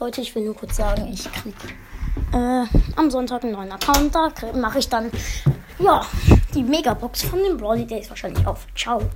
Leute, ich will nur kurz sagen, ich krieg äh, am Sonntag einen neuen Account. Da mache ich dann, ja, die Megabox von den Brawly Days wahrscheinlich auf. Ciao.